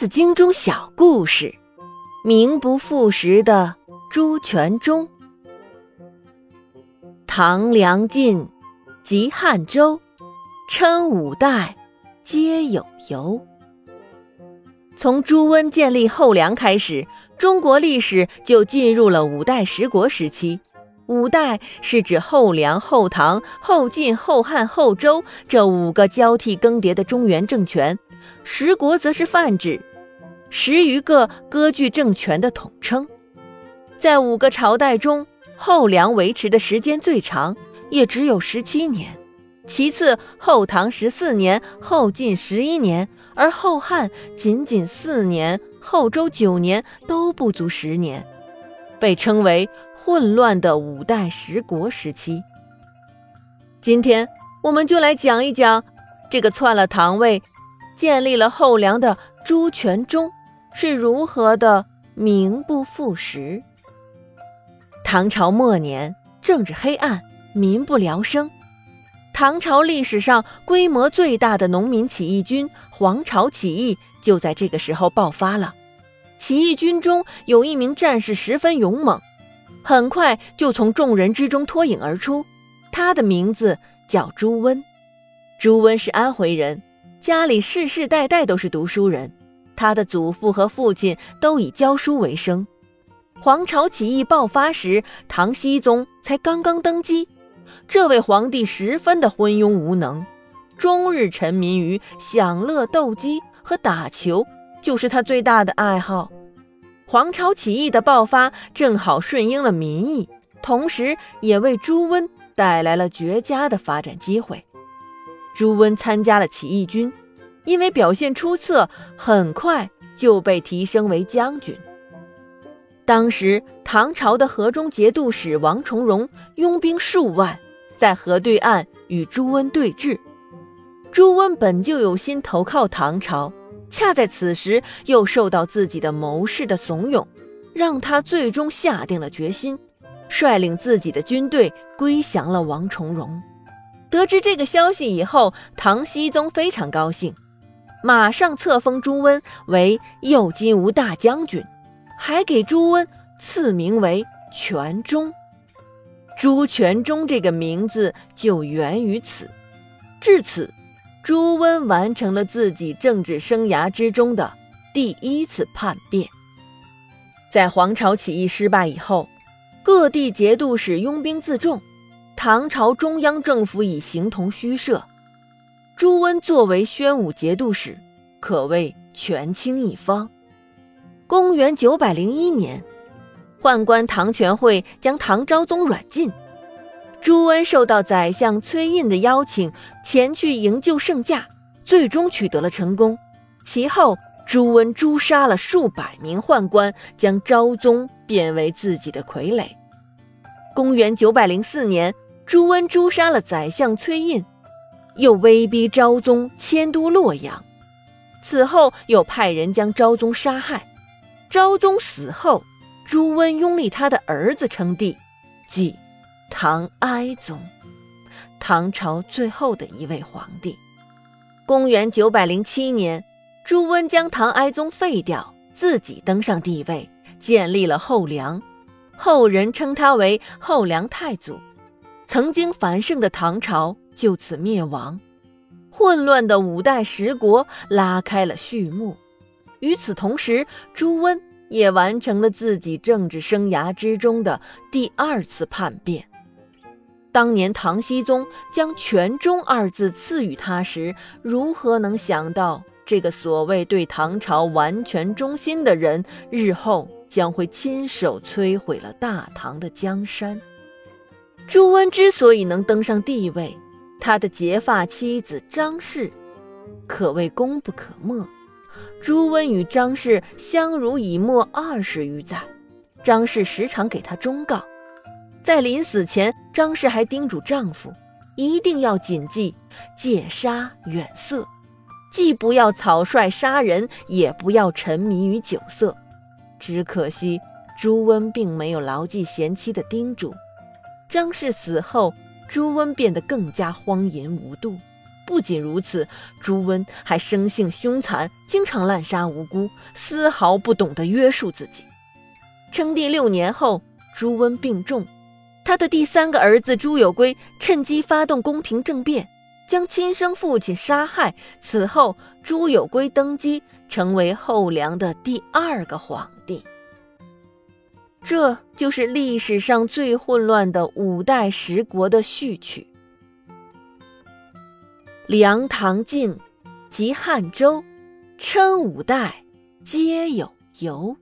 子经中小故事：名不副实的朱全忠。唐梁晋，及汉周，称五代，皆有由。从朱温建立后梁开始，中国历史就进入了五代十国时期。五代是指后梁、后唐、后晋、后汉、后周这五个交替更迭的中原政权，十国则是泛指十余个割据政权的统称。在五个朝代中，后梁维持的时间最长，也只有十七年；其次后唐十四年，后晋十一年，而后汉仅仅四年，后周九年，都不足十年，被称为。混乱的五代十国时期，今天我们就来讲一讲这个篡了唐位、建立了后梁的朱全忠是如何的名不副实。唐朝末年，政治黑暗，民不聊生。唐朝历史上规模最大的农民起义军——黄巢起义，就在这个时候爆发了。起义军中有一名战士十分勇猛。很快就从众人之中脱颖而出，他的名字叫朱温。朱温是安徽人，家里世世代代都是读书人，他的祖父和父亲都以教书为生。黄巢起义爆发时，唐僖宗才刚刚登基，这位皇帝十分的昏庸无能，终日沉迷于享乐、斗鸡和打球，就是他最大的爱好。黄巢起义的爆发正好顺应了民意，同时也为朱温带来了绝佳的发展机会。朱温参加了起义军，因为表现出色，很快就被提升为将军。当时唐朝的河中节度使王重荣拥兵数万，在河对岸与朱温对峙。朱温本就有心投靠唐朝。恰在此时，又受到自己的谋士的怂恿，让他最终下定了决心，率领自己的军队归降了王重荣。得知这个消息以后，唐僖宗非常高兴，马上册封朱温为右金吾大将军，还给朱温赐名为全忠。朱全忠这个名字就源于此。至此。朱温完成了自己政治生涯之中的第一次叛变。在黄巢起义失败以后，各地节度使拥兵自重，唐朝中央政府已形同虚设。朱温作为宣武节度使，可谓权倾一方。公元九百零一年，宦官唐全惠将唐昭宗软禁。朱温受到宰相崔胤的邀请，前去营救圣驾，最终取得了成功。其后，朱温诛杀了数百名宦官，将昭宗变为自己的傀儡。公元九百零四年，朱温诛杀了宰相崔胤，又威逼昭宗迁都洛阳。此后，又派人将昭宗杀害。昭宗死后，朱温拥立他的儿子称帝，即。唐哀宗，唐朝最后的一位皇帝。公元九百零七年，朱温将唐哀宗废掉，自己登上帝位，建立了后梁，后人称他为后梁太祖。曾经繁盛的唐朝就此灭亡，混乱的五代十国拉开了序幕。与此同时，朱温也完成了自己政治生涯之中的第二次叛变。当年唐僖宗将“全忠”二字赐予他时，如何能想到这个所谓对唐朝完全忠心的人，日后将会亲手摧毁了大唐的江山？朱温之所以能登上帝位，他的结发妻子张氏可谓功不可没。朱温与张氏相濡以沫二十余载，张氏时常给他忠告。在临死前，张氏还叮嘱丈夫，一定要谨记戒杀远色，既不要草率杀人，也不要沉迷于酒色。只可惜朱温并没有牢记贤妻的叮嘱。张氏死后，朱温变得更加荒淫无度，不仅如此，朱温还生性凶残，经常滥杀无辜，丝毫不懂得约束自己。称帝六年后，朱温病重，他的第三个儿子朱友圭趁机发动宫廷政变，将亲生父亲杀害。此后，朱友圭登基，成为后梁的第二个皇帝。这就是历史上最混乱的五代十国的序曲。梁、唐、晋及汉、周，称五代，皆有由。